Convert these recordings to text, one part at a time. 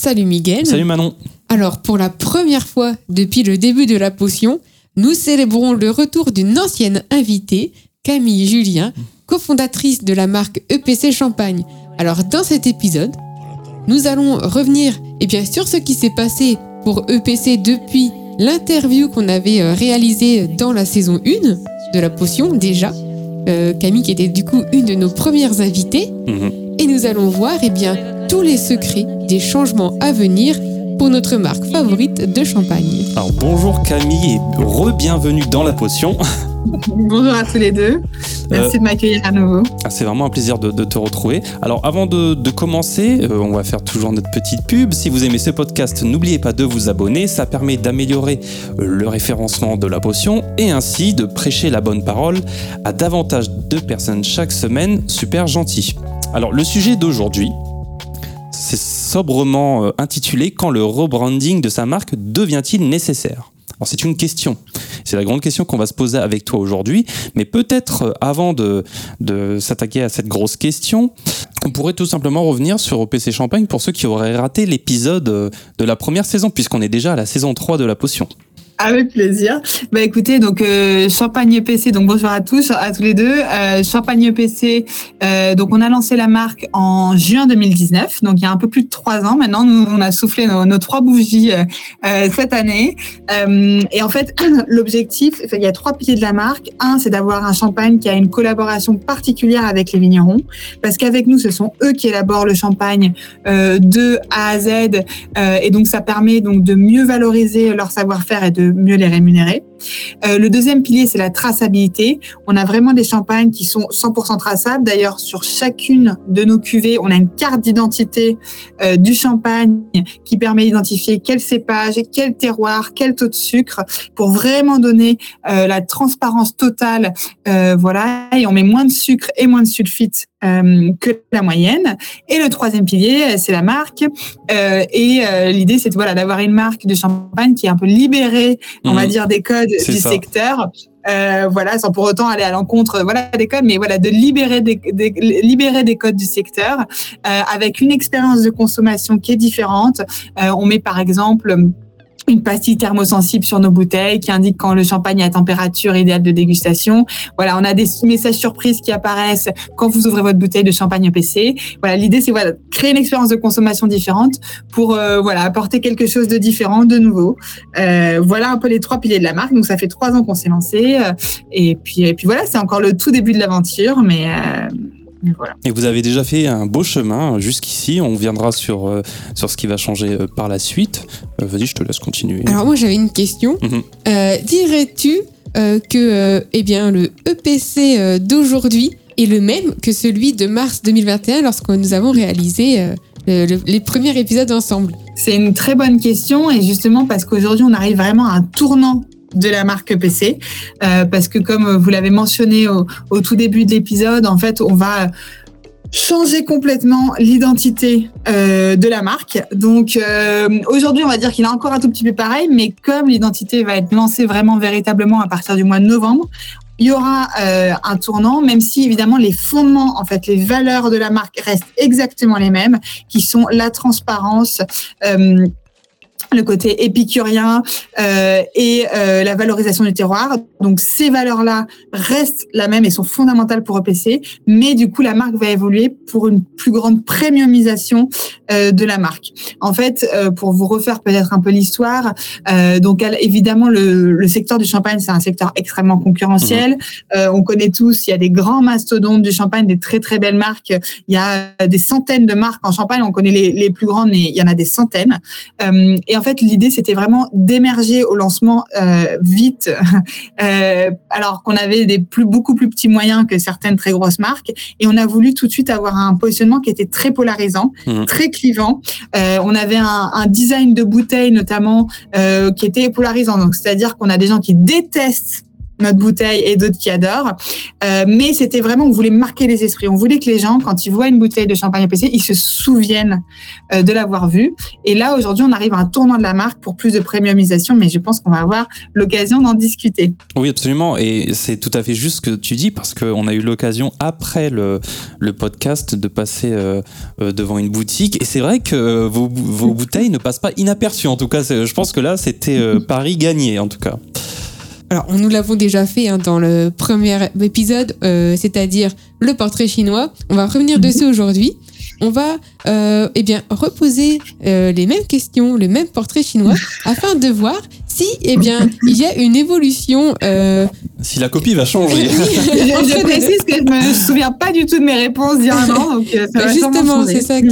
Salut Miguel. Salut Manon. Alors, pour la première fois depuis le début de la potion, nous célébrons le retour d'une ancienne invitée, Camille Julien, cofondatrice de la marque EPC Champagne. Alors, dans cet épisode, nous allons revenir et bien sûr ce qui s'est passé pour EPC depuis l'interview qu'on avait euh, réalisée dans la saison 1 de la potion déjà. Euh, Camille qui était du coup une de nos premières invitées. Mhm. Et nous allons voir eh bien, tous les secrets des changements à venir pour notre marque favorite de champagne. Alors bonjour Camille et re-bienvenue dans la potion. Bonjour à tous les deux. Merci de m'accueillir à nouveau. Ah, C'est vraiment un plaisir de, de te retrouver. Alors avant de, de commencer, euh, on va faire toujours notre petite pub. Si vous aimez ce podcast, n'oubliez pas de vous abonner. Ça permet d'améliorer euh, le référencement de la potion et ainsi de prêcher la bonne parole à davantage de personnes chaque semaine. Super gentil. Alors le sujet d'aujourd'hui, c'est sobrement euh, intitulé Quand le rebranding de sa marque devient-il nécessaire? C'est une question. C'est la grande question qu'on va se poser avec toi aujourd'hui. Mais peut-être euh, avant de, de s'attaquer à cette grosse question, on pourrait tout simplement revenir sur OPC Champagne pour ceux qui auraient raté l'épisode euh, de la première saison, puisqu'on est déjà à la saison 3 de la potion. Avec plaisir. Bah écoutez, donc euh, Champagne EPC, donc bonjour à tous, à tous les deux. Euh, Champagne EPC, euh, donc on a lancé la marque en juin 2019, donc il y a un peu plus de trois ans maintenant. Nous on a soufflé nos, nos trois bougies euh, euh, cette année. Euh, et en fait, l'objectif, il y a trois piliers de la marque. Un, c'est d'avoir un champagne qui a une collaboration particulière avec les vignerons, parce qu'avec nous, ce sont eux qui élaborent le champagne de A à Z, et donc ça permet donc de mieux valoriser leur savoir-faire et de mieux les rémunérer. Euh, le deuxième pilier, c'est la traçabilité. On a vraiment des champagnes qui sont 100% traçables. D'ailleurs, sur chacune de nos cuvées, on a une carte d'identité euh, du champagne qui permet d'identifier quel cépage, quel terroir, quel taux de sucre, pour vraiment donner euh, la transparence totale. Voilà, et on met moins de sucre et moins de sulfite que la moyenne. Et le troisième pilier, c'est la marque. Et l'idée, c'est voilà d'avoir une marque de champagne qui est un peu libérée, on va Mhm. dire, des codes du ça. secteur. Euh, voilà, sans pour autant aller à l'encontre, voilà, des codes, mais voilà, de libérer des, des- libérer des codes du secteur euh, avec une expérience de consommation qui est différente. Euh, on met par exemple une pastille thermosensible sur nos bouteilles qui indique quand le champagne est à température idéale de dégustation. Voilà, on a des messages surprises qui apparaissent quand vous ouvrez votre bouteille de champagne EPC. Voilà, l'idée c'est voilà, créer une expérience de consommation différente pour euh, voilà, apporter quelque chose de différent, de nouveau. Euh, voilà un peu les trois piliers de la marque. Donc ça fait trois ans qu'on s'est lancé euh, et puis et puis voilà, c'est encore le tout début de l'aventure, mais, euh, voilà. Et vous avez déjà fait un beau chemin jusqu'ici. On viendra sur, euh, sur ce qui va changer euh, par la suite. Euh, Vas-y, je te laisse continuer. Alors moi j'avais une question. Mhm. Euh, Dirais-tu euh, que euh, eh bien, le EPC euh, d'aujourd'hui est le même que celui de mars 2021 lorsque nous avons réalisé euh, le- le- les premiers épisodes ensemble? C'est une très bonne question et justement parce qu'aujourd'hui on arrive vraiment à un tournant de la marque EPC euh, parce que comme vous l'avez mentionné au, tout début de l'épisode, en fait on va changer complètement l'identité euh, de la marque. Donc euh, aujourd'hui on va dire qu'il est encore un tout petit peu pareil, mais comme l'identité va être lancée vraiment véritablement à partir du mois de novembre, il y aura euh, un tournant, même si évidemment les fondements, en fait, les valeurs de la marque restent exactement les mêmes, qui sont la transparence, euh, le côté épicurien euh, et euh, la valorisation du terroir. Donc ces valeurs-là restent la même et sont fondamentales pour EPC, mais du coup la marque va évoluer pour une plus grande premiumisation euh, de la marque. En fait, euh, pour vous refaire peut-être un peu l'histoire, euh, donc évidemment le, le secteur du champagne c'est un secteur extrêmement concurrentiel. Euh, on connaît tous, il y a des grands mastodontes du champagne, des très très belles marques. Il y a des centaines de marques en champagne. On connaît les, les plus grandes, mais il y en a des centaines. Et en fait, l'idée, c'était vraiment d'émerger au lancement euh, vite, euh, alors qu'on avait des plus, beaucoup plus petits moyens que certaines très grosses marques. Et on a voulu tout de suite avoir un positionnement qui était très polarisant, Mhm. très clivant. Euh, on avait un, un design de bouteille notamment euh, qui était polarisant. Donc, c'est-à-dire qu'on a des gens qui détestent notre bouteille et d'autres qui adorent. Euh, mais c'était vraiment, on voulait marquer les esprits. On voulait que les gens, quand ils voient une bouteille de champagne EPC, ils se souviennent euh, de l'avoir vue. Et là, aujourd'hui, on arrive à un tournant de la marque pour plus de premiumisation, mais je pense qu'on va avoir l'occasion d'en discuter. Oui, absolument. Et c'est tout à fait juste ce que tu dis parce qu'on a eu l'occasion après le, le podcast de passer euh, devant une boutique. Et c'est vrai que vos, vos bouteilles ne passent pas inaperçues. En tout cas, je pense que là, c'était Paris gagné, en tout cas. Alors, nous l'avons déjà fait hein, dans le premier épisode, euh, c'est-à-dire le portrait chinois. On va revenir dessus aujourd'hui. On va euh, eh bien, reposer euh, les mêmes questions, le même portrait chinois, afin de voir si eh bien, il y a une évolution. Euh, si la copie va changer. je, je précise que je me souviens pas du tout de mes réponses d'il y a un an. Donc ça va Justement, c'est ça qui,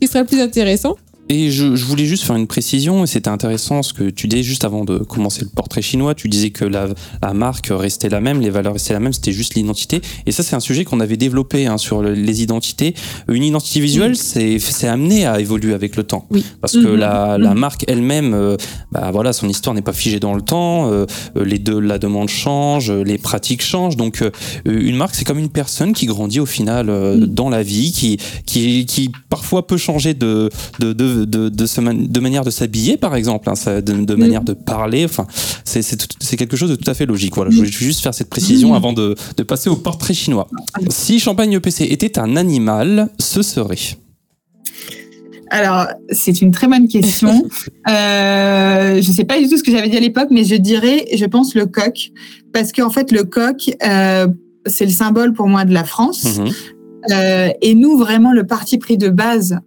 qui sera le plus intéressant. Et je, je, voulais juste faire une précision, et c'était intéressant ce que tu disais juste avant de commencer le portrait chinois. Tu disais que la, la marque restait la même, les valeurs restaient la même, c'était juste l'identité. Et ça, c'est un sujet qu'on avait développé hein, sur le, les identités. Une identité visuelle, c'est c'est amené à évoluer avec le temps. Oui. Parce que la, la marque elle-même, euh, bah voilà, son histoire n'est pas figée dans le temps. Euh, les deux, la demande change, les pratiques changent. Donc, euh, une marque, c'est comme une personne qui grandit au final dans la vie, qui, qui, qui parfois peut changer de, de, de de, de, man de manière de s'habiller, par exemple, hein, ça, de, de, manière de parler. Enfin, c'est quelque chose de tout à fait logique. Voilà, je voulais juste faire cette précision avant de, de passer au portrait chinois. Si Champagne EPC était un animal, ce serait? Alors, c'est une très bonne question. euh, je ne sais pas du tout ce que j'avais dit à l'époque, mais je dirais, je pense, le coq. Parce qu'en fait, le coq, euh, c'est le symbole pour moi de la France. Mmh. Euh, et nous, vraiment, le parti pris de base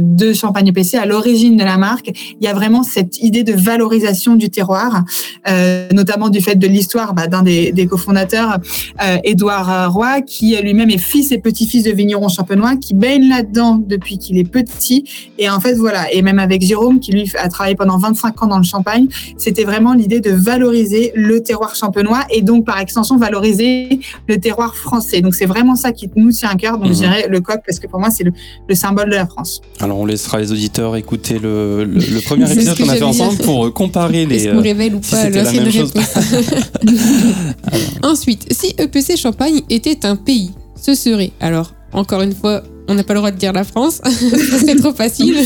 de Champagne EPC, à l'origine de la marque, il y a vraiment cette idée de valorisation du terroir, euh, notamment du fait de l'histoire bah, d'un des, des cofondateurs, euh, Édouard Roy, qui lui-même est fils et petit-fils de vignerons champenois, qui baigne là-dedans depuis qu'il est petit. Et en fait, voilà, et même avec Jérôme, qui lui a travaillé pendant 25 ans dans le Champagne, c'était vraiment l'idée de valoriser le terroir champenois et donc, par extension, valoriser le terroir français. Donc, c'est vraiment ça qui nous tient à cœur. Donc, je dirais le coq, parce que pour moi, c'est le, le symbole de la France. Alors on laissera les auditeurs écouter le, le, le premier épisode qu'on a fait ensemble pour comparer les. Est-ce qu'on révèle ou si pas c'était la même chose. Ensuite, si EPC Champagne était un pays, ce serait alors encore une fois, on n'a pas le droit de dire la France, ce serait trop facile.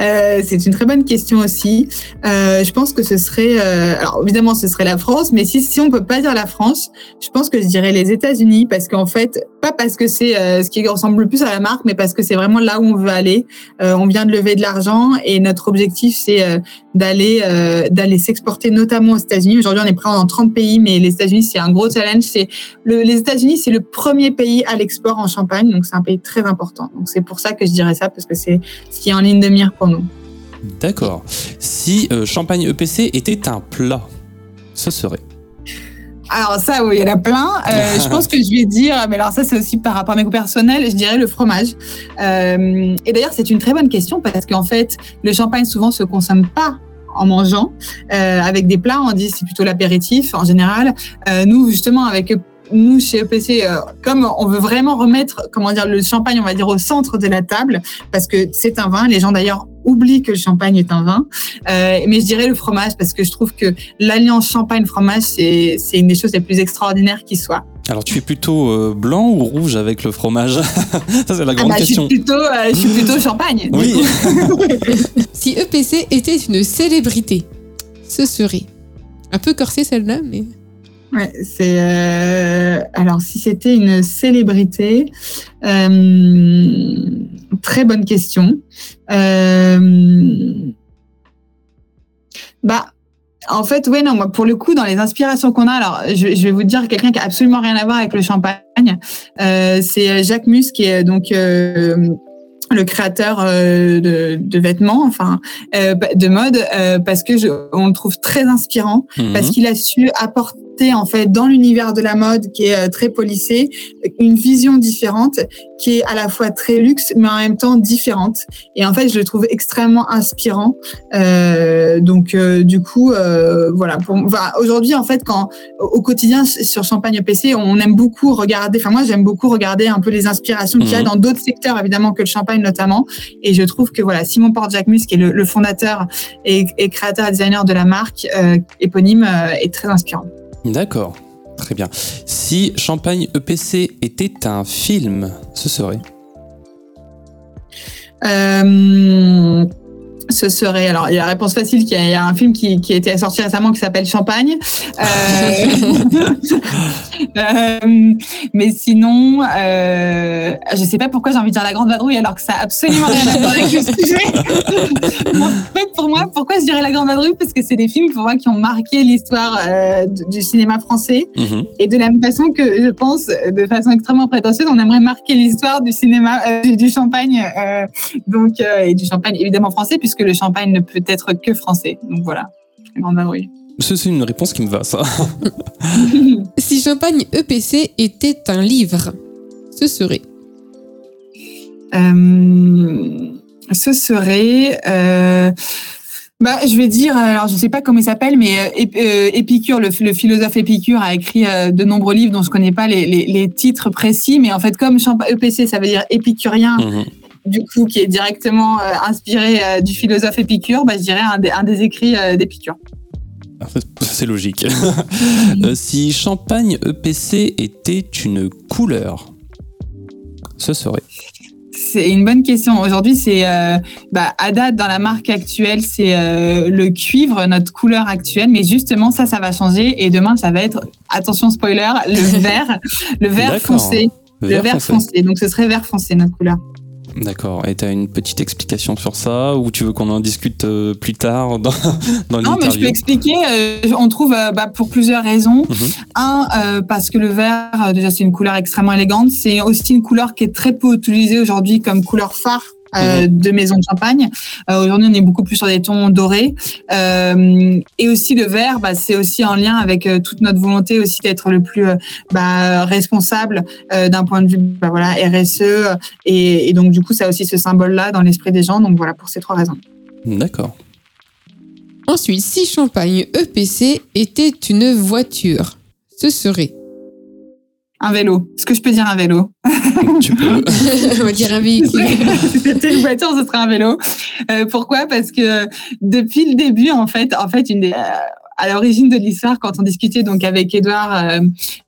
Euh, c'est une très bonne question aussi. Euh, je pense que ce serait, euh, alors évidemment, ce serait la France, mais si, si on peut pas dire la France, je pense que je dirais les États-Unis, parce qu'en fait, pas parce que c'est euh, ce qui ressemble le plus à la marque, mais parce que c'est vraiment là où on veut aller. Euh, on vient de lever de l'argent et notre objectif, c'est d'aller d'aller s'exporter notamment aux États-Unis. Aujourd'hui, on est présent dans 30 pays, mais les États-Unis, c'est un gros challenge. C'est le, les États-Unis, c'est le premier pays à l'export en Champagne, donc c'est un pays très important. Donc c'est pour ça que je dirais ça, parce que c'est ce qui est en ligne de mire pour nous. D'accord. Si euh, Champagne EPC était un plat, ce serait alors ça, oui, il y en a plein. Euh, je pense que je vais dire, mais alors ça c'est aussi par rapport à mes goûts personnels, je dirais le fromage. Euh, et d'ailleurs c'est une très bonne question parce qu'en fait le champagne souvent se consomme pas en mangeant. Euh, avec des plats, on dit c'est plutôt l'apéritif en général. Nous justement avec nous chez EPC, euh, comme on veut vraiment remettre, comment dire, le champagne, on va dire au centre de la table, parce que c'est un vin. Les gens d'ailleurs oublient que le champagne est un vin. Euh, mais je dirais le fromage parce que je trouve que l'alliance champagne-fromage, c'est c'est une des choses les plus extraordinaires qui soit. Alors tu es plutôt euh, blanc ou rouge avec le fromage? Ça c'est la grande Ah bah, je question. suis plutôt, euh, je suis plutôt champagne. Oui. si EPC était une célébrité, ce serait un peu corsé celle-là, mais Ouais, c'est euh, alors si c'était une célébrité, euh, très bonne question. Euh, bah en fait, ouais, non, moi, pour le coup, dans les inspirations qu'on a, alors, je, je vais vous dire quelqu'un qui a absolument rien à voir avec le champagne. C'est Jacques Mus, qui est donc le créateur euh, de, de vêtements, enfin, euh, de mode, euh, parce que je, on le trouve très inspirant, Mhm. parce qu'il a su apporter en fait dans l'univers de la mode qui est euh, très policé, une vision différente qui est à la fois très luxe mais en même temps différente. Et en fait, je le trouve extrêmement inspirant. Euh, donc euh, du coup, euh, voilà. Pour, enfin, aujourd'hui, en fait, quand au quotidien sur Champagne PC, on aime beaucoup regarder. Enfin, moi, j'aime beaucoup regarder un peu les inspirations qu'il y a Mhm. dans d'autres secteurs, évidemment que le champagne notamment. Et je trouve que voilà, Simon Porte-Jacquemus, qui est le, le fondateur et, et créateur et designer de la marque euh, éponyme, euh, est très inspirant. D'accord. Très bien. Si Champagne EPC était un film, ce serait? Euh, ce serait alors il y a la réponse facile qu'il y a, il y a un film qui, qui a été sorti récemment qui s'appelle Champagne. Euh, euh, mais sinon euh, je sais pas pourquoi j'ai envie de dire la grande vadrouille alors que ça a absolument rien à voir avec le sujet. En fait pour moi pourquoi je dirais la grande vadrouille? Parce que c'est des films pour moi qui ont marqué l'histoire euh, du cinéma français. Mhm. et de la même façon que je pense, de façon extrêmement prétentieuse, on aimerait marquer l'histoire du cinéma, du, du champagne, donc et du champagne évidemment français, puisque le champagne ne peut être que français. Donc voilà, la grande vadrouille. C'est une réponse qui me va, ça. Si Champagne EPC était un livre, ce serait. Euh, ce serait. euh, bah, je vais dire, alors je sais pas comment il s'appelle, mais euh, Ép- Épicure, le, le philosophe Épicure, a écrit euh, de nombreux livres dont je connais pas les, les, les titres précis, mais en fait, comme champa- EPC, ça veut dire épicurien, Mhm. Du coup, qui est directement euh, inspiré euh, du philosophe Épicure, bah, je dirais un des, un des écrits euh, d'Épicure. C'est logique. Si Champagne EPC était une couleur, ce serait. C'est une bonne question. Aujourd'hui, c'est euh, bah, à date dans la marque actuelle, c'est euh, le cuivre, notre couleur actuelle. Mais justement, ça, ça va changer. Et demain, ça va être, attention spoiler, le vert, le vert foncé, le vert foncé. Donc, ce serait vert foncé notre couleur. D'accord. Et tu as une petite explication sur ça ou tu veux qu'on en discute euh, plus tard dans, dans Non, mais je peux expliquer. euh, on trouve euh, bah, pour plusieurs raisons. Mhm. Un, euh, parce que le vert, déjà, c'est une couleur extrêmement élégante. C'est aussi une couleur qui est très peu utilisée aujourd'hui comme couleur phare. Euh, de maison de champagne. Euh, Aujourd'hui, on est beaucoup plus sur des tons dorés. Euh, et aussi le vert, bah, c'est aussi en lien avec euh, toute notre volonté aussi d'être le plus euh, bah, responsable euh, d'un point de vue bah, voilà, RSE. Et, et donc, du coup, ça a aussi ce symbole-là dans l'esprit des gens. Donc, voilà, pour ces trois raisons. D'accord. Ensuite, si Champagne EPC était une voiture, ce serait. Un vélo. Est-ce que je peux dire un vélo? Tu peux. On va dire un véhicule. si c'était une voiture, ce serait un vélo. Euh, pourquoi? Parce que depuis le début, en fait, en fait, une des, euh, à l'origine de l'histoire, quand on discutait donc avec Edouard, euh, euh,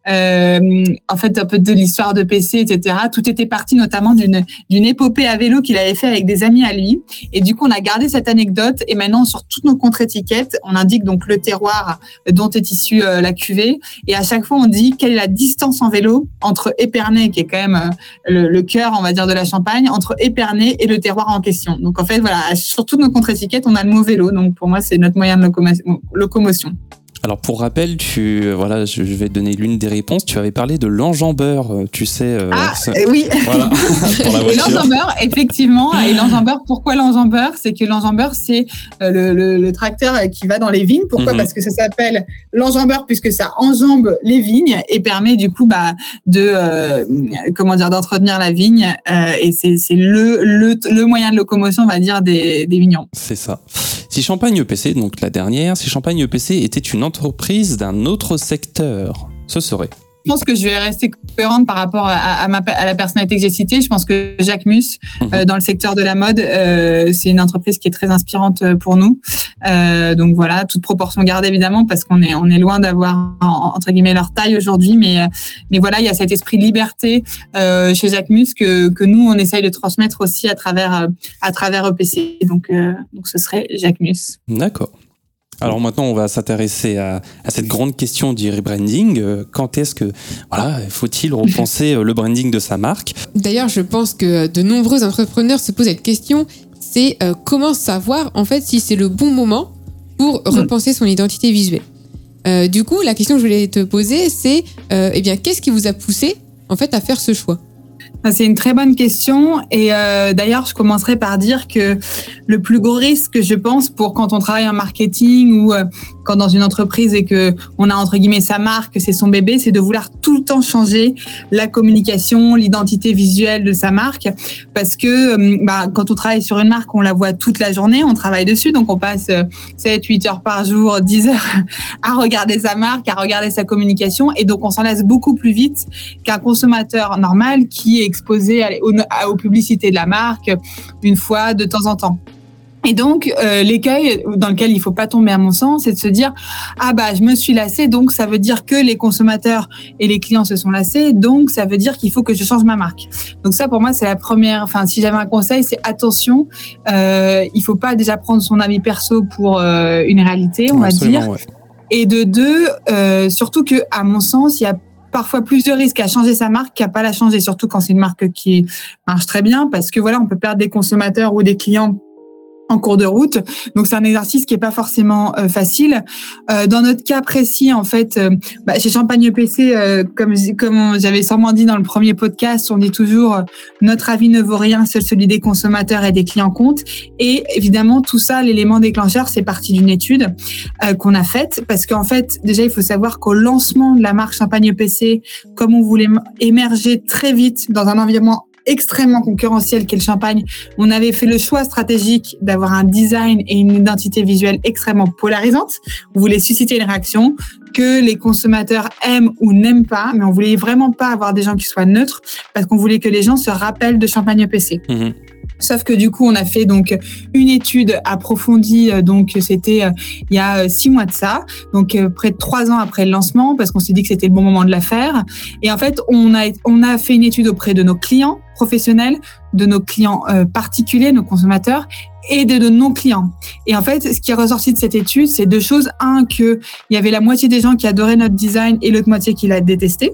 en fait, un peu de l'histoire de PC, etc. Tout était parti notamment d'une épopée à vélo qu'il avait fait avec des amis à lui. Et du coup, on a gardé cette anecdote. Et maintenant, sur toutes nos contre-étiquettes, on indique donc le terroir dont est issue euh, la cuvée. Et à chaque fois, on dit quelle est la distance en vélo entre Épernay, qui est quand même euh, le, le cœur, on va dire, de la Champagne, entre Épernay et le terroir en question. Donc en fait, voilà, sur toutes nos contre-étiquettes, on a le mot vélo. Donc pour moi, c'est notre moyen de locomo- locomotion. Alors pour rappel, tu voilà, je vais te donner l'une des réponses. Tu avais parlé de l'enjambeur, euh, tu sais. euh, Ah, euh, oui. Voilà, l'enjambeur, effectivement. Et l'enjambeur, pourquoi l'enjambeur? C'est que l'enjambeur, c'est euh, le, le- le tracteur euh, qui va dans les vignes. Pourquoi? Mhm. Parce que ça s'appelle l'enjambeur puisque ça enjambe les vignes et permet du coup bah, de euh, comment dire d'entretenir la vigne. Euh, et c'est c'est le, le, le moyen de locomotion, on va dire, des, des vignons. C'est ça. Si Champagne EPC, donc la dernière, si Champagne EPC était une entreprise d'un autre secteur, ce serait. Je pense que je vais rester cohérente par rapport à, à ma, à la personnalité que j'ai citée. Je pense que Jacques Mus, Mhm. euh, dans le secteur de la mode, euh, c'est une entreprise qui est très inspirante euh, pour nous. Euh, donc voilà, toute proportion gardée évidemment, parce qu'on est on est loin d'avoir en- entre guillemets leur taille aujourd'hui, mais mais voilà, il y a cet esprit de liberté chez Jacques Mus que que nous on essaye de transmettre aussi à travers à travers EPC. Donc euh, donc ce serait Jacques Mus. D'accord. Alors maintenant, on va s'intéresser à, à cette grande question du rebranding. Euh, Quand est-ce que, voilà, faut-il repenser euh, le branding de sa marque? D'ailleurs, je pense que de nombreux entrepreneurs se posent cette question. C'est euh, comment savoir en fait si c'est le bon moment pour repenser son identité visuelle? Euh, du coup, la question que je voulais te poser, c'est euh, eh bien, qu'est-ce qui vous a poussé en fait à faire ce choix? C'est une très bonne question. Et euh, d'ailleurs, je commencerai par dire que le plus gros risque, je pense, pour quand on travaille en marketing ou euh, quand dans une entreprise et que on a entre guillemets sa marque, c'est son bébé, c'est de vouloir tout le temps changer la communication, l'identité visuelle de sa marque, parce que euh, bah, quand on travaille sur une marque, on la voit toute la journée, on travaille dessus, donc on passe 7, 8 heures par jour, 10 heures à regarder sa marque, à regarder sa communication, et donc on s'en laisse beaucoup plus vite qu'un consommateur normal qui est exposé aux publicités de la marque une fois de temps en temps. Et donc, euh, l'écueil dans lequel il faut pas tomber, à mon sens, c'est de se dire ah bah je me suis lassé, donc ça veut dire que les consommateurs et les clients se sont lassés, donc ça veut dire qu'il faut que je change ma marque. Donc ça, pour moi, c'est la première. Enfin, si j'avais un conseil, c'est attention, euh, il faut pas déjà prendre son avis perso pour euh, une réalité, on va dire. Et de deux, euh, surtout que, à mon sens, il y a parfois plus de risques à changer sa marque qu'à pas la changer, surtout quand c'est une marque qui marche très bien, parce que voilà, on peut perdre des consommateurs ou des clients en cours de route. Donc c'est un exercice qui est pas forcément euh, facile. Euh, dans notre cas précis, en fait, euh, bah, chez Champagne EPC, comme comme j'avais sûrement dit dans le premier podcast, on dit toujours notre avis ne vaut rien, seul celui des consommateurs et des clients compte. Et évidemment, tout ça, l'élément déclencheur, c'est parti d'une étude qu'on a faite parce qu'en fait, déjà, il faut savoir qu'au lancement de la marque Champagne EPC, comme on voulait émerger très vite dans un environnement extrêmement concurrentiel qu'est le champagne, on avait fait le choix stratégique d'avoir un design et une identité visuelle extrêmement polarisante. On voulait susciter une réaction que les consommateurs aiment ou n'aiment pas, mais on voulait vraiment pas avoir des gens qui soient neutres parce qu'on voulait que les gens se rappellent de Champagne EPC. Mmh. Sauf que du coup, on a fait donc une étude approfondie. Euh, donc c'était euh, il y a euh, six mois de ça, donc près de trois ans après le lancement, parce qu'on s'est dit que c'était le bon moment de la faire. Et en fait, on a on a fait une étude auprès de nos clients professionnels, de nos clients particuliers, nos consommateurs, et de, de non-clients. Et en fait, ce qui est ressorti de cette étude, c'est deux choses. Un, que il y avait la moitié des gens qui adoraient notre design et l'autre moitié qui l'a détesté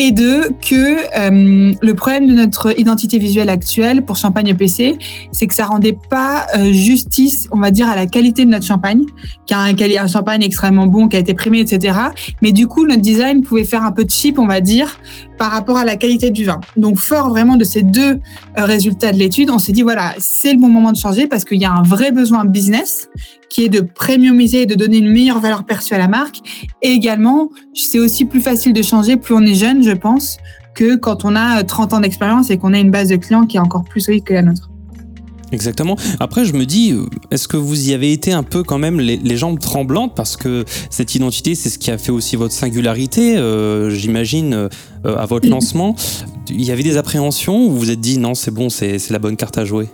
et deux, que euh, le problème de notre identité visuelle actuelle pour Champagne PC, c'est que ça rendait pas euh, justice, on va dire, à la qualité de notre champagne, qui a un, un, champagne extrêmement bon, qui a été primé, etc. Mais du coup, notre design pouvait faire un peu de cheap, on va dire, par rapport à la qualité du vin. Donc, fort vraiment de ces deux euh, résultats de l'étude, on s'est dit, voilà, c'est le bon moment de changer parce qu'il y a un vrai besoin business qui est de premiumiser et de donner une meilleure valeur perçue à la marque. Et également, c'est aussi plus facile de changer plus on est jeune, je pense, que quand on a 30 ans d'expérience et qu'on a une base de clients qui est encore plus solide que la nôtre. Exactement. Après, je me dis, euh, est-ce que vous y avez été un peu quand même les, jambes tremblantes? Parce que cette identité, c'est ce qui a fait aussi votre singularité, euh, j'imagine, euh, à votre lancement. Il y avait des appréhensions ou vous vous êtes dit non, c'est bon, c'est la bonne carte à jouer?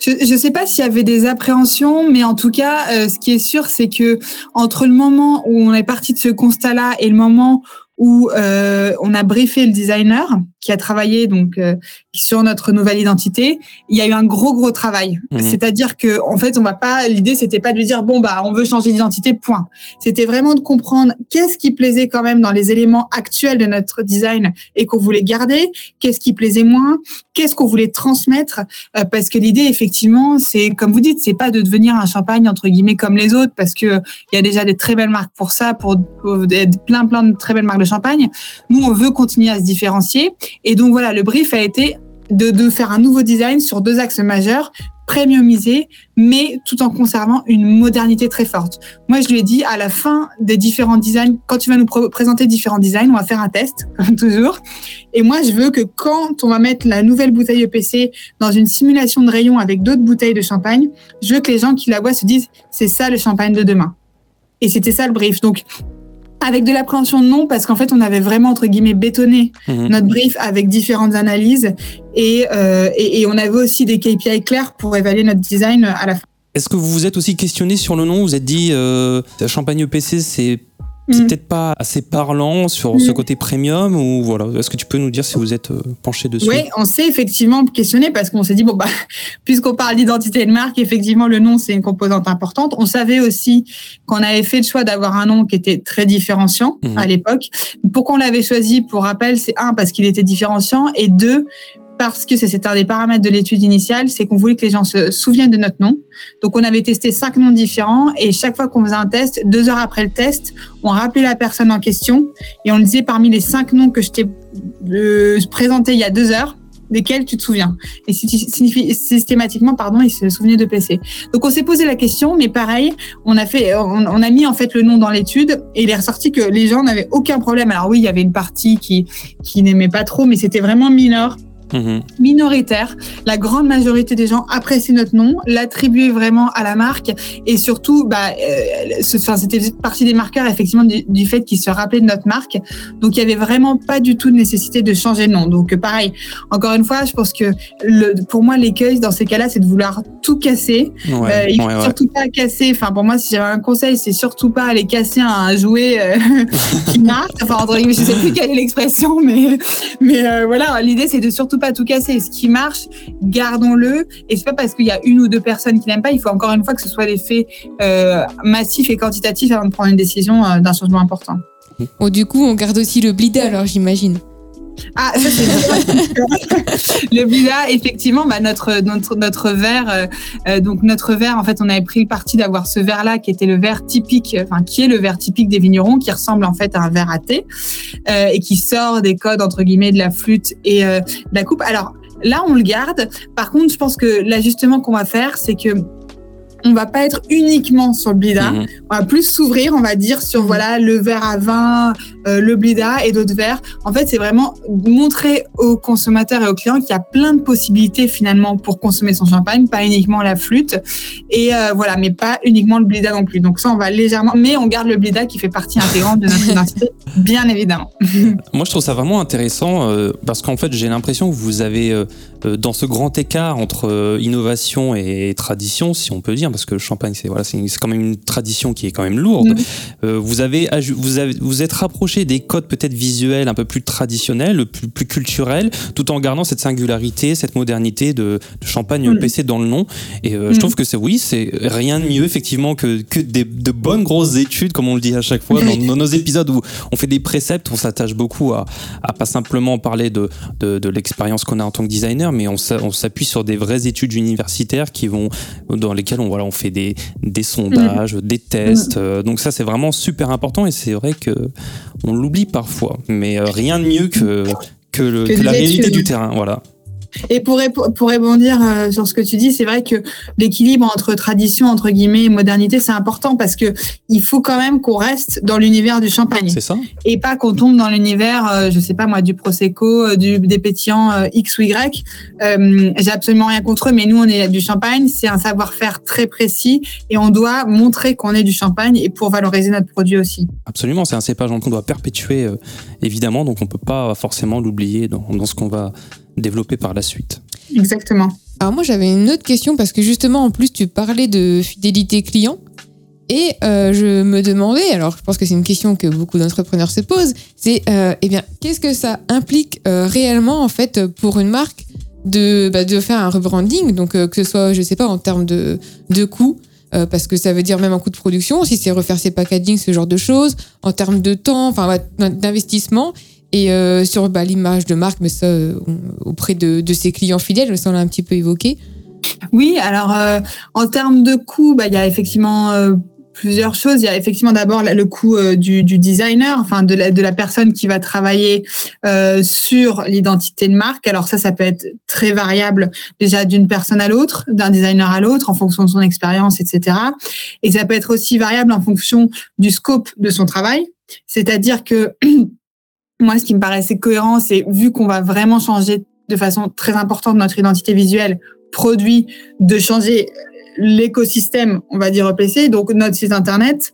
Je ne sais pas s'il y avait des appréhensions, mais en tout cas, euh, ce qui est sûr, c'est que entre le moment où on est parti de ce constat-là et le moment où euh, on a briefé le designer qui a travaillé donc euh, sur notre nouvelle identité. Il y a eu un gros gros travail. Mhm. C'est-à-dire que en fait, on va pas. L'idée c'était pas de lui dire bon bah on veut changer d'identité point. C'était vraiment de comprendre qu'est-ce qui plaisait quand même dans les éléments actuels de notre design et qu'on voulait garder, qu'est-ce qui plaisait moins, qu'est-ce qu'on voulait transmettre euh, parce que l'idée effectivement c'est comme vous dites c'est pas de devenir un champagne entre guillemets comme les autres parce que il y a déjà des très belles marques pour ça pour, pour plein plein de très belles marques de champagne. Nous, on veut continuer à se différencier. Et donc, voilà, le brief a été de, faire un nouveau design sur deux axes majeurs premiumiser, mais tout en conservant une modernité très forte. Moi, je lui ai dit, à la fin des différents designs, quand tu vas nous présenter différents designs, on va faire un test, comme toujours. Et moi, je veux que quand on va mettre la nouvelle bouteille EPC dans une simulation de rayon avec d'autres bouteilles de champagne, je veux que les gens qui la voient se disent, c'est ça le champagne de demain. Et c'était ça le brief. Donc, avec de l'appréhension, non, parce qu'en fait, on avait vraiment, entre guillemets, bétonné mhm. notre brief avec différentes analyses et, euh, et, et, on avait aussi des KPI clairs pour évaluer notre design à la fin. Est-ce que vous vous êtes aussi questionné sur le nom? Vous vous êtes dit, euh, Champagne PC, c'est c'est mm. peut-être pas assez parlant sur ce mm. côté premium ou voilà. Est-ce que tu peux nous dire si vous êtes euh, penché dessus? Oui, on s'est effectivement questionné parce qu'on s'est dit bon bah puisqu'on parle d'identité de marque, effectivement le nom c'est une composante importante. On savait aussi qu'on avait fait le choix d'avoir un nom qui était très différenciant mm. à l'époque. Pourquoi on l'avait choisi Pour rappel, c'est un parce qu'il était différenciant et deux parce que c'est un des paramètres de l'étude initiale, c'est qu'on voulait que les gens se souviennent de notre nom. Donc, on avait testé cinq noms différents et chaque fois qu'on faisait un test, deux heures après le test, on rappelait la personne en question et on disait parmi les cinq noms que je t'ai présentés il y a deux heures desquels tu te souviens. Et systématiquement, pardon, il se souvenait de PC. Donc on s'est posé la question, mais pareil, on a fait, on, a mis en fait le nom dans l'étude et il est ressorti que les gens n'avaient aucun problème. Alors oui, il y avait une partie qui qui n'aimait pas trop, mais c'était vraiment mineur. Mhm. minoritaire. La grande majorité des gens apprécient notre nom, l'attribuer vraiment à la marque et surtout, bah, euh, c'était partie des marqueurs effectivement du, fait qu'ils se rappelaient de notre marque. Donc il y avait vraiment pas du tout de nécessité de changer de nom. Donc pareil, encore une fois, je pense que le, pour moi l'écueil dans ces cas-là, c'est de vouloir tout casser. euh, il faut surtout pas casser. Enfin pour moi, si j'avais un conseil, c'est surtout pas aller casser un jouet euh, qui marche. Enfin entre guillemets, je sais plus quelle est l'expression, mais mais euh, voilà, l'idée c'est de surtout pas tout casser. Ce qui marche, gardons-le. Et c'est pas parce qu'il y a une ou deux personnes qui n'aiment pas. Il faut encore une fois que ce soit des faits euh, massifs et quantitatifs avant de prendre une décision euh, d'un changement important. Bon, du coup, on garde aussi le blida, alors j'imagine. Ah, ça c'est le blida, effectivement, bah, notre notre notre verre, euh, donc notre verre, en fait, on avait pris le parti d'avoir ce verre-là qui était le verre typique, enfin qui est le verre typique des vignerons, qui ressemble en fait à un verre à thé euh, et qui sort des codes entre guillemets de la flûte et euh, de la coupe. Alors là, on le garde. Par contre, je pense que l'ajustement qu'on va faire, c'est que on va pas être uniquement sur le blida. Mhm. On va plus s'ouvrir, on va dire, sur voilà le verre à vin, euh, le blida et d'autres verres. En fait, c'est vraiment montrer aux consommateurs et aux clients qu'il y a plein de possibilités finalement pour consommer son champagne, pas uniquement la flûte. Et euh, voilà, mais pas uniquement le blida non plus. Donc ça, on va légèrement, mais on garde le blida qui fait partie intégrante de notre identité, bien évidemment. Moi, je trouve ça vraiment intéressant euh, parce qu'en fait, j'ai l'impression que vous avez dans ce grand écart entre innovation et tradition, si on peut dire parce que le champagne, c'est voilà, c'est quand même une tradition qui est quand même lourde. Mm. Euh, vous avez vous avez vous êtes rapproché des codes peut-être visuels un peu plus traditionnels, plus, plus culturels, tout en gardant cette singularité, cette modernité de, champagne mm. PC dans le nom. Et euh, je mm. trouve que c'est oui, c'est rien de mieux effectivement que, que des, de bonnes grosses études, comme on le dit à chaque fois dans, nos épisodes où on fait des préceptes, on s'attache beaucoup à, à pas simplement parler de, de, de l'expérience qu'on a en tant que designer, mais on s'appuie sur des vraies études universitaires qui vont dans lesquelles on voilà on fait des, des sondages, des tests. Mm. Euh, donc ça, c'est vraiment super important et c'est vrai que on l'oublie parfois. Mais euh, rien de mieux que, que, la réalité du terrain. Voilà. Et pour, pour rebondir euh, sur ce que tu dis, c'est vrai que l'équilibre entre tradition, entre guillemets, et modernité, c'est important parce que il faut quand même qu'on reste dans l'univers du champagne. C'est ça. Et pas qu'on tombe dans l'univers, euh, je sais pas moi, du Prosecco, euh, du, des pétillants X ou Y. J'ai absolument rien contre eux, mais nous, on est du champagne. C'est un savoir-faire très précis et on doit montrer qu'on est du champagne et pour valoriser notre produit aussi. Absolument. C'est un cépage qu'on doit perpétuer, évidemment. Donc, on peut pas forcément l'oublier dans, dans ce qu'on va développer par la suite. Exactement. Alors moi j'avais une autre question parce que justement en plus tu parlais de fidélité client et euh, je me demandais, alors je pense que c'est une question que beaucoup d'entrepreneurs se posent, c'est euh, eh bien qu'est-ce que ça implique euh, réellement en fait pour une marque de, bah, de faire un rebranding, donc que ce soit je sais pas en termes de, de coûts, parce que ça veut dire même un coût de production, si c'est refaire ses packaging, ce genre de choses, en termes de temps, enfin d'investissement, et euh, sur bah, l'image de marque, mais ça, euh, auprès de, de, ses clients fidèles, ça on l'a un petit peu évoqué. Oui, alors euh, en termes de coût, bah, il y a effectivement plusieurs choses. Il y a effectivement d'abord le coût du, du, designer, enfin de la, de la personne qui va travailler sur l'identité de marque. Alors ça, ça peut être très variable déjà d'une personne à l'autre, d'un designer à l'autre, en fonction de son expérience, etc. Et ça peut être aussi variable en fonction du scope de son travail. C'est-à-dire que moi, ce qui me paraissait cohérent, c'est vu qu'on va vraiment changer de façon très importante notre identité visuelle produit, de changer l'écosystème, on va dire EPC, donc notre site internet,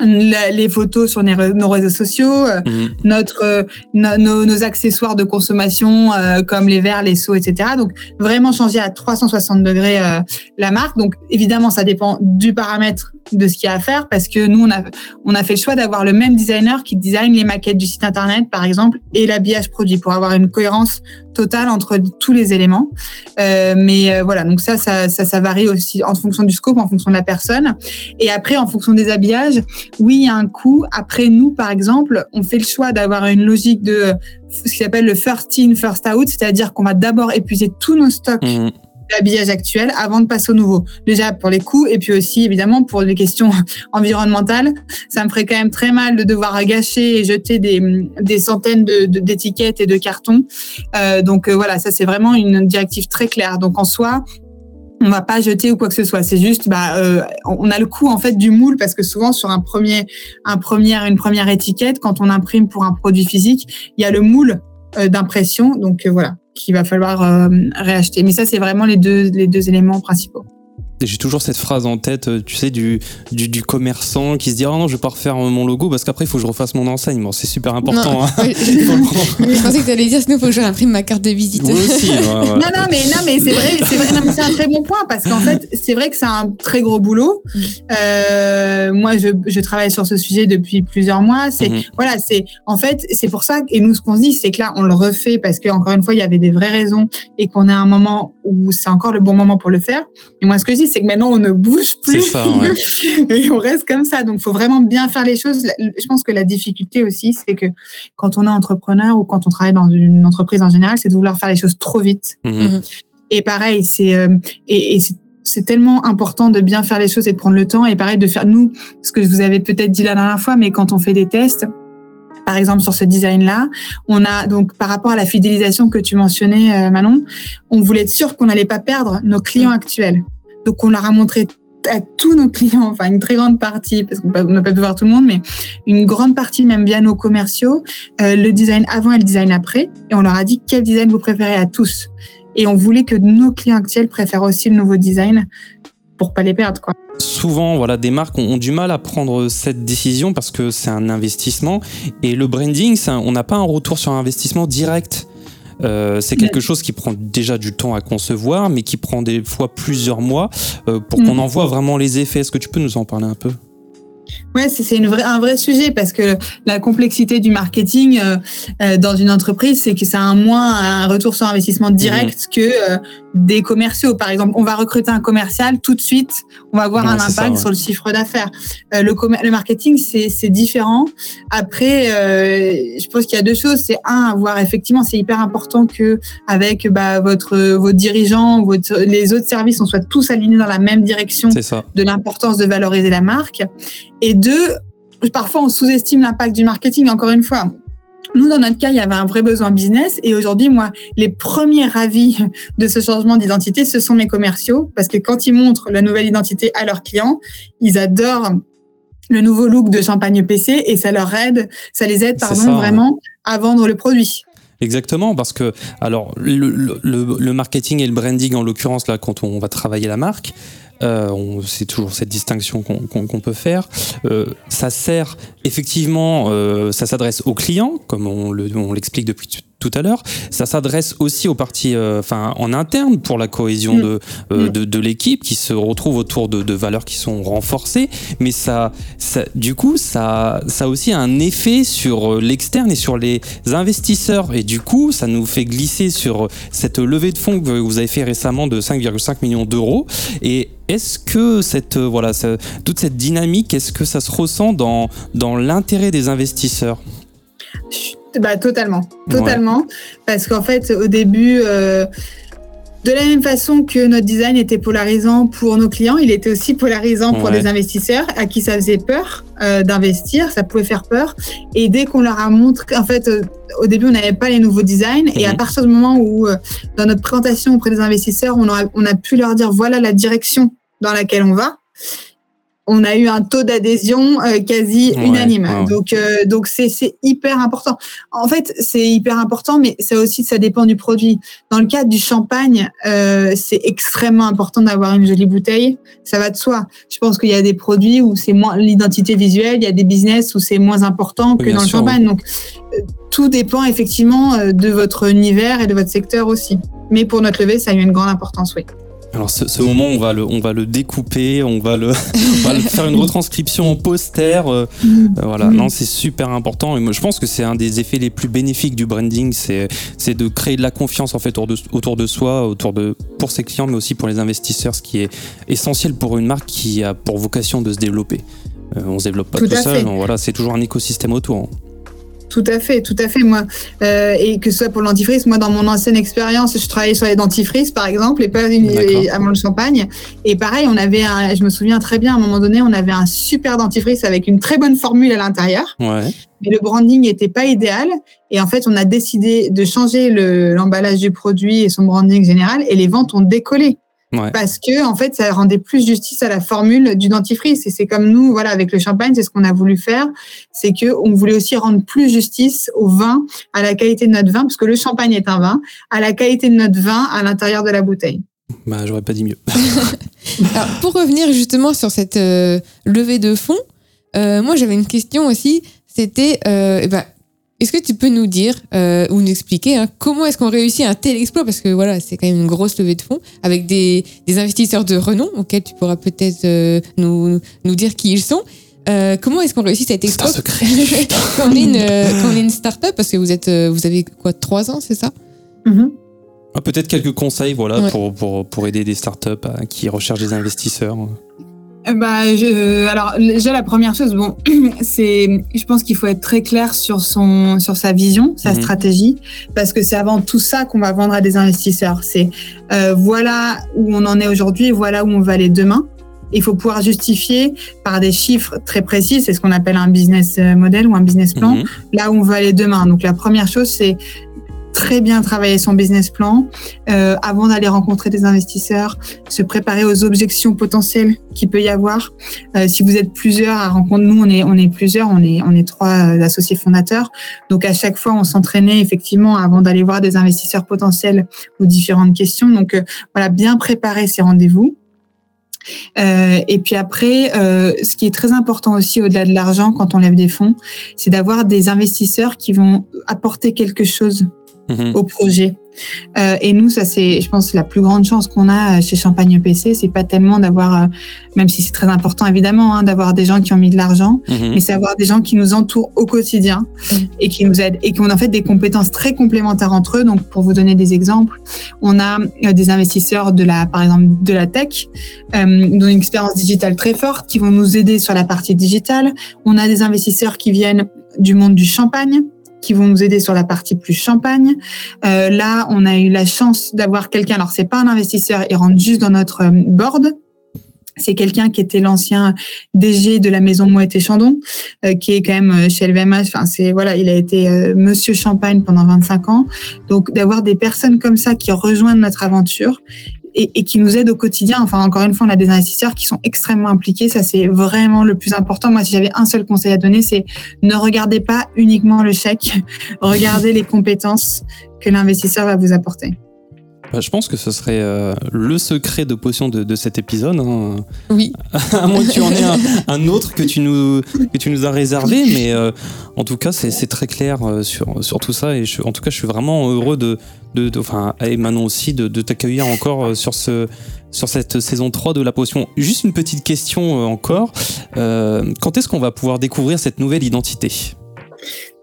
les photos sur nos réseaux sociaux, euh, mhm. notre euh, nos, nos, accessoires de consommation euh, comme les verres, les seaux, etc. Donc vraiment changer à 360 degrés la marque. Donc évidemment, ça dépend du paramètre de ce qu'il y a à faire parce que nous on a on a fait le choix d'avoir le même designer qui design les maquettes du site internet par exemple et l'habillage produit pour avoir une cohérence totale entre tous les éléments. Euh, mais voilà, donc ça, ça, ça, ça varie aussi en fonction du scope, en fonction de la personne. Et après, en fonction des habillages, oui, il y a un coût. Après, nous, par exemple, on fait le choix d'avoir une logique de ce qui s'appelle le first in, first out, c'est-à-dire qu'on va d'abord épuiser tous nos stocks. Mmh. l'habillage actuel avant de passer au nouveau. Déjà pour les coûts et puis aussi évidemment pour les questions environnementales. Ça me ferait quand même très mal de devoir gâcher et jeter des, des centaines d'étiquettes de, et de cartons. Euh, donc euh, voilà, ça c'est vraiment une directive très claire. Donc en soi, on va pas jeter ou quoi que ce soit. C'est juste, bah, euh, on a le coût en fait du moule parce que souvent sur un premier, un premier, une première étiquette, quand on imprime pour un produit physique, il y a le moule euh, d'impression. Donc euh, voilà, qu'il va falloir euh, réacheter. Mais ça, c'est vraiment les deux, les deux éléments principaux. J'ai toujours cette phrase en tête, euh, tu sais, du, du, du commerçant qui se dit Oh non, je vais pas refaire mon logo parce qu'après, il faut que je refasse mon enseigne. Bon, c'est super important. Non, hein. je, je pensais que tu allais dire sinon, il faut que je réimprime ma carte de visite. Moi aussi. ouais, ouais. Non, non, mais, non, mais c'est vrai, c'est vrai, non, mais c'est un très bon point parce qu'en fait, c'est vrai que c'est un très gros boulot. Mm. Euh, moi, je, je travaille sur ce sujet depuis plusieurs mois. C'est, Mhm. voilà, c'est, en fait, c'est pour ça, et nous, ce qu'on se dit, c'est que là, on le refait parce que, encore une fois, il y avait des vraies raisons et qu'on est à un moment où c'est encore le bon moment pour le faire. Et moi, ce que je dis, c'est que maintenant, on ne bouge plus. C'est ça, ouais. et on reste comme ça. Donc, faut vraiment bien faire les choses. Je pense que la difficulté aussi, c'est que quand on est entrepreneur ou quand on travaille dans une entreprise en général, c'est de vouloir faire les choses trop vite. Mhm. Et pareil, c'est euh, et, et c'est- c'est tellement important de bien faire les choses et de prendre le temps. Et pareil, de faire nous, ce que je vous avais peut-être dit la dernière fois, mais quand on fait des tests, par exemple sur ce design-là, on a donc par rapport à la fidélisation que tu mentionnais, euh, Manon, on voulait être sûr qu'on n'allait pas perdre nos clients actuels. Donc on leur a montré à tous nos clients, enfin une très grande partie, parce qu'on n'a pas pu voir tout le monde, mais une grande partie, même bien nos commerciaux, euh, le design avant et le design après. Et on leur a dit quel design vous préférez à tous? Et on voulait que nos clients actuels préfèrent aussi le nouveau design pour pas les perdre. Souvent, voilà, des marques ont, du mal à prendre cette décision parce que c'est un investissement et le branding, on n'a pas un retour sur investissement direct. Euh, c'est quelque chose qui prend déjà du temps à concevoir, mais qui prend des fois plusieurs mois euh, pour qu'on Mhm. en voit vraiment les effets. Est-ce que tu peux nous en parler un peu? Ouais, c'est une vraie, un vrai sujet parce que la complexité du marketing euh, euh, dans une entreprise, c'est que ça a un moins un retour sur investissement direct que euh, des commerciaux. Par exemple, on va recruter un commercial tout de suite, on va avoir Ouais, un impact ça, ouais. sur le chiffre d'affaires. Euh, le, le marketing, c'est différent. Après, euh, je pense qu'il y a deux choses. C'est un, avoir effectivement, c'est hyper important que avec bah, votre vos dirigeants, votre, les autres services, on soit tous alignés dans la même direction de l'importance de valoriser la marque. Et deux, parfois on sous-estime l'impact du marketing, encore une fois. Nous, dans notre cas, il y avait un vrai besoin business. Et aujourd'hui, moi, les premiers ravis de ce changement d'identité, ce sont mes commerciaux. Parce que quand ils montrent la nouvelle identité à leurs clients, ils adorent le nouveau look de Champagne PC et ça leur aide, ça les aide, pardon, ça, ouais. vraiment à vendre le produit. Exactement, parce que alors le- le marketing et le branding en l'occurrence là, quand on va travailler la marque, euh, c'est toujours cette distinction qu'on peut faire. Euh, ça sert effectivement, euh, ça s'adresse aux clients, comme on le- l'explique depuis t- tout à l'heure. Ça s'adresse aussi aux parties, euh, enfin en interne pour la cohésion Mm. de, euh, Mm. de de l'équipe qui se retrouve autour de, de valeurs qui sont renforcées. Mais ça, ça du coup, ça, ça a aussi un effet sur euh, l'externe et sur les investisseurs. Et du coup, ça nous fait glisser sur cette levée de fonds que vous avez fait récemment de 5,5 millions d'euros. Et est-ce que cette, voilà, ça- toute cette dynamique, est-ce que ça se ressent dans, dans l'intérêt des investisseurs? Bah, totalement, totalement. Parce qu'en fait, au début, euh, de la même façon que notre design était polarisant pour nos clients, il était aussi polarisant pour les investisseurs à qui ça faisait peur euh, d'investir, ça pouvait faire peur. Et dès qu'on leur a montré, en fait, euh, au début, on n'avait pas les nouveaux designs. Et à Mhm. partir du moment où, dans notre présentation auprès des investisseurs, on a, on a pu leur dire voilà la direction dans laquelle on va. On a eu un taux d'adhésion euh, quasi Ouais, unanime. ouais. Donc, euh, donc c'est c'est hyper important. En fait, c'est hyper important, mais ça aussi, ça dépend du produit. Dans le cadre du champagne, euh, c'est extrêmement important d'avoir une jolie bouteille. Ça va de soi. Je pense qu'il y a des produits où c'est moins l'identité visuelle, il y a des business où c'est moins important que bien dans le champagne. Donc, euh, tout dépend effectivement euh, de votre univers et de votre secteur aussi. Mais pour notre levée, ça a eu une grande importance, oui. Alors ce, ce moment, on va le, on va le découper, on va le, on va le faire une retranscription en poster. euh, euh, voilà, Mhm. non, c'est super important. Et moi, je pense que c'est un des effets les plus bénéfiques du branding, c'est, c'est de créer de la confiance en fait autour de, autour de soi, autour de, pour ses clients, mais aussi pour les investisseurs, ce qui est essentiel pour une marque qui a pour vocation de se développer. Euh, on se développe pas Tout tout, seul, donc voilà, c'est toujours un écosystème autour. Tout à fait, tout à fait. Moi, euh, et que ce soit pour le dentifrice, moi, dans mon ancienne expérience, je travaillais sur les dentifrices, par exemple, et pas avant le champagne. Et pareil, on avait, un, je me souviens très bien, à un moment donné, on avait un super dentifrice avec une très bonne formule à l'intérieur. Ouais. Mais le branding n'était pas idéal. Et en fait, on a décidé de changer l'emballage du produit et son branding général, et les ventes ont décollé. Ouais. Parce que en fait, ça rendait plus justice à la formule du dentifrice. Et c'est comme nous, voilà, avec le champagne, c'est ce qu'on a voulu faire, c'est que on voulait aussi rendre plus justice au vin, à la qualité de notre vin, parce que le champagne est un vin, à la qualité de notre vin à l'intérieur de la bouteille. Bah, j'aurais pas dit mieux. Alors, pour revenir justement sur cette euh, levée de fonds, euh, moi j'avais une question aussi. C'était, euh, eh ben, est-ce que tu peux nous dire euh, ou nous expliquer hein, comment est-ce qu'on réussit un tel exploit? Parce que voilà, c'est quand même une grosse levée de fonds avec des, des investisseurs de renom auxquels tu pourras peut-être euh, nous, nous dire qui ils sont. Euh, comment est-ce qu'on réussit cet C'est un exploit? secret. quand on est une, euh, quand on est une start-up Parce que vous êtes, euh, vous avez quoi, trois ans, c'est ça? Mhm. Ah, Peut-être quelques conseils voilà, Ouais. pour, pour, pour aider des startups à- qui recherchent des investisseurs. Bah, je, alors déjà la première chose, bon, c'est, je pense qu'il faut être très clair sur son, sur sa vision, sa Mhm. stratégie, parce que c'est avant tout ça qu'on va vendre à des investisseurs. C'est euh, voilà où on en est aujourd'hui, voilà où on va aller demain. Il faut pouvoir justifier par des chiffres très précis, c'est ce qu'on appelle un business euh, model ou un business plan, Mhm. là où on va aller demain. Donc la première chose, c'est très bien travailler son business plan euh, avant d'aller rencontrer des investisseurs, se préparer aux objections potentielles qu'il peut y avoir. Euh, si vous êtes plusieurs à rencontrer, nous on est on est plusieurs, on est on est trois euh, associés fondateurs. Donc à chaque fois on s'entraînait effectivement avant d'aller voir des investisseurs potentiels aux différentes questions. Donc euh, voilà, bien préparer ces rendez-vous. Euh, et puis après, euh, ce qui est très important aussi au-delà de l'argent quand on lève des fonds, c'est d'avoir des investisseurs qui vont apporter quelque chose Mhm. au projet. Euh, et nous, ça c'est, je pense, la plus grande chance qu'on a euh, chez Champagne PC, c'est pas tellement d'avoir, euh, même si c'est très important évidemment, hein, d'avoir des gens qui ont mis de l'argent, Mhm. mais c'est avoir des gens qui nous entourent au quotidien Mm. et qui nous aident et qui ont en fait des compétences très complémentaires entre eux. Donc, pour vous donner des exemples, on a euh, des investisseurs de la, par exemple, de la tech, euh, dont une expérience digitale très forte, qui vont nous aider sur la partie digitale. On a des investisseurs qui viennent du monde du champagne qui vont nous aider sur la partie plus champagne. Euh, là, on a eu la chance d'avoir quelqu'un. Alors, c'est pas un investisseur, il rentre juste dans notre euh, board. C'est quelqu'un qui était l'ancien DG de la maison Mouette et Chandon, euh, qui est quand même euh, chez LVMH. Enfin, c'est voilà, il a été euh, Monsieur Champagne pendant 25 ans. Donc, d'avoir des personnes comme ça qui rejoignent notre aventure et, qui nous aident au quotidien. Enfin, encore une fois, on a des investisseurs qui sont extrêmement impliqués. Ça, c'est vraiment le plus important. Moi, si j'avais un seul conseil à donner, c'est ne regardez pas uniquement le chèque, regardez les compétences que l'investisseur va vous apporter. Bah, je pense que ce serait euh, le secret de potion de, de cet épisode. hein. Oui. à moins que tu en aies un, un autre que tu nous, que tu nous as réservé, mais euh, en tout cas, c'est c'est très clair euh, sur, sur tout ça. Et je- en tout cas, je suis vraiment heureux de, de, de- enfin, et Manon aussi, de, de t'accueillir encore euh, sur, ce, sur cette saison 3 de la potion. Juste une petite question euh, encore. Euh, quand est-ce qu'on va pouvoir découvrir cette nouvelle identité?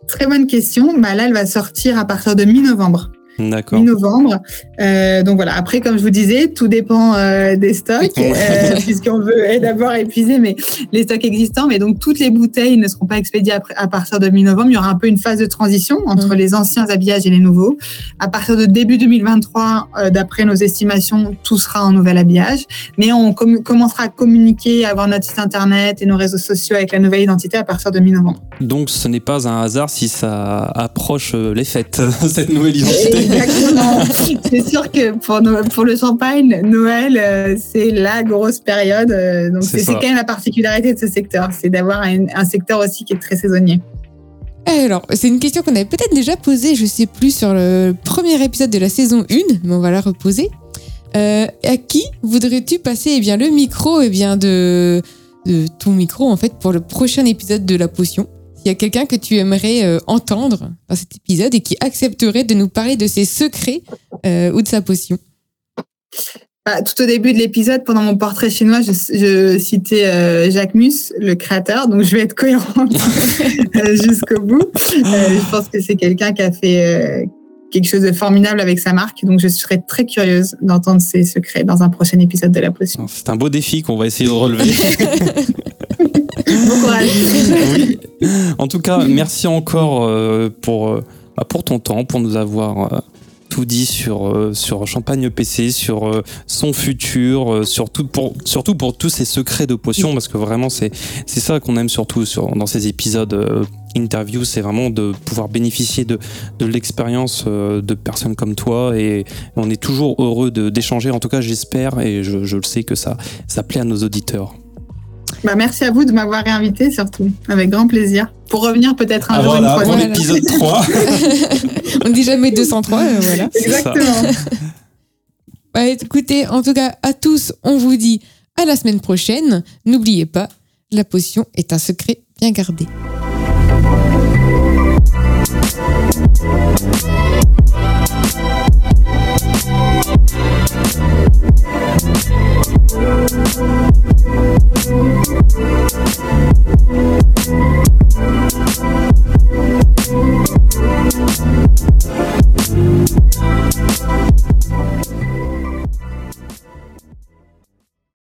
Très bonne question. Bah, là, elle va sortir à partir de mi-novembre. D'accord. mi-novembre. Euh, donc voilà, après, comme je vous disais, tout dépend euh, des stocks, euh, puisqu'on veut d'abord épuiser mais les stocks existants. Mais donc, toutes les bouteilles ne seront pas expédiées après, à partir de mi-novembre. Il y aura un peu une phase de transition entre Mhm. les anciens habillages et les nouveaux. À partir de début 2023, euh, d'après nos estimations, tout sera en nouvel habillage. Mais on com- commencera à communiquer, à avoir notre site internet et nos réseaux sociaux avec la nouvelle identité à partir de mi-novembre. Donc, ce n'est pas un hasard si ça approche euh, les fêtes, cette nouvelle identité. Exactement. c'est sûr que pour, le champagne, Noël, euh, c'est la grosse période. euh, donc C'est quand même la particularité de ce secteur, c'est d'avoir un, un secteur aussi qui est très saisonnier. Alors, c'est une question qu'on avait peut-être déjà posée, je sais plus, sur le premier épisode de la saison 1, mais on va la reposer. Euh, à qui voudrais-tu passer eh bien, le micro eh bien, de, de ton micro en fait pour le prochain épisode de la potion? Y a quelqu'un que tu aimerais euh, entendre dans cet épisode et qui accepterait de nous parler de ses secrets euh, ou de sa potion? Bah, tout au début de l'épisode, pendant mon portrait chinois, je, je citais euh, Jacques Mus, le créateur, donc je vais être cohérente jusqu'au bout. Euh, je pense que c'est quelqu'un qui a fait euh, quelque chose de formidable avec sa marque, donc je serais très curieuse d'entendre ses secrets dans un prochain épisode de la potion. C'est un beau défi qu'on va essayer de relever. Bon courage. Oui. En tout cas, merci encore euh, pour, euh, bah, pour ton temps, pour nous avoir euh, tout dit sur, euh, sur Champagne PC, sur son futur, surtout, pour, surtout pour tous ces secrets de potions, parce que vraiment, c'est ça qu'on aime surtout sur, dans ces épisodes interview, c'est vraiment de pouvoir bénéficier de, de l'expérience de personnes comme toi, et on est toujours heureux de- d'échanger, en tout cas j'espère, et je, je le sais que ça, ça plaît à nos auditeurs. Bah, merci à vous de m'avoir réinvité, surtout. Avec grand plaisir. Pour revenir peut-être un ah jour une fois. Voilà. l'épisode 3. On ne dit jamais 203, euh, voilà. Exactement. Bah, écoutez, en tout cas, à tous, on vous dit à la semaine prochaine. N'oubliez pas, la potion est un secret bien gardé. Thank you.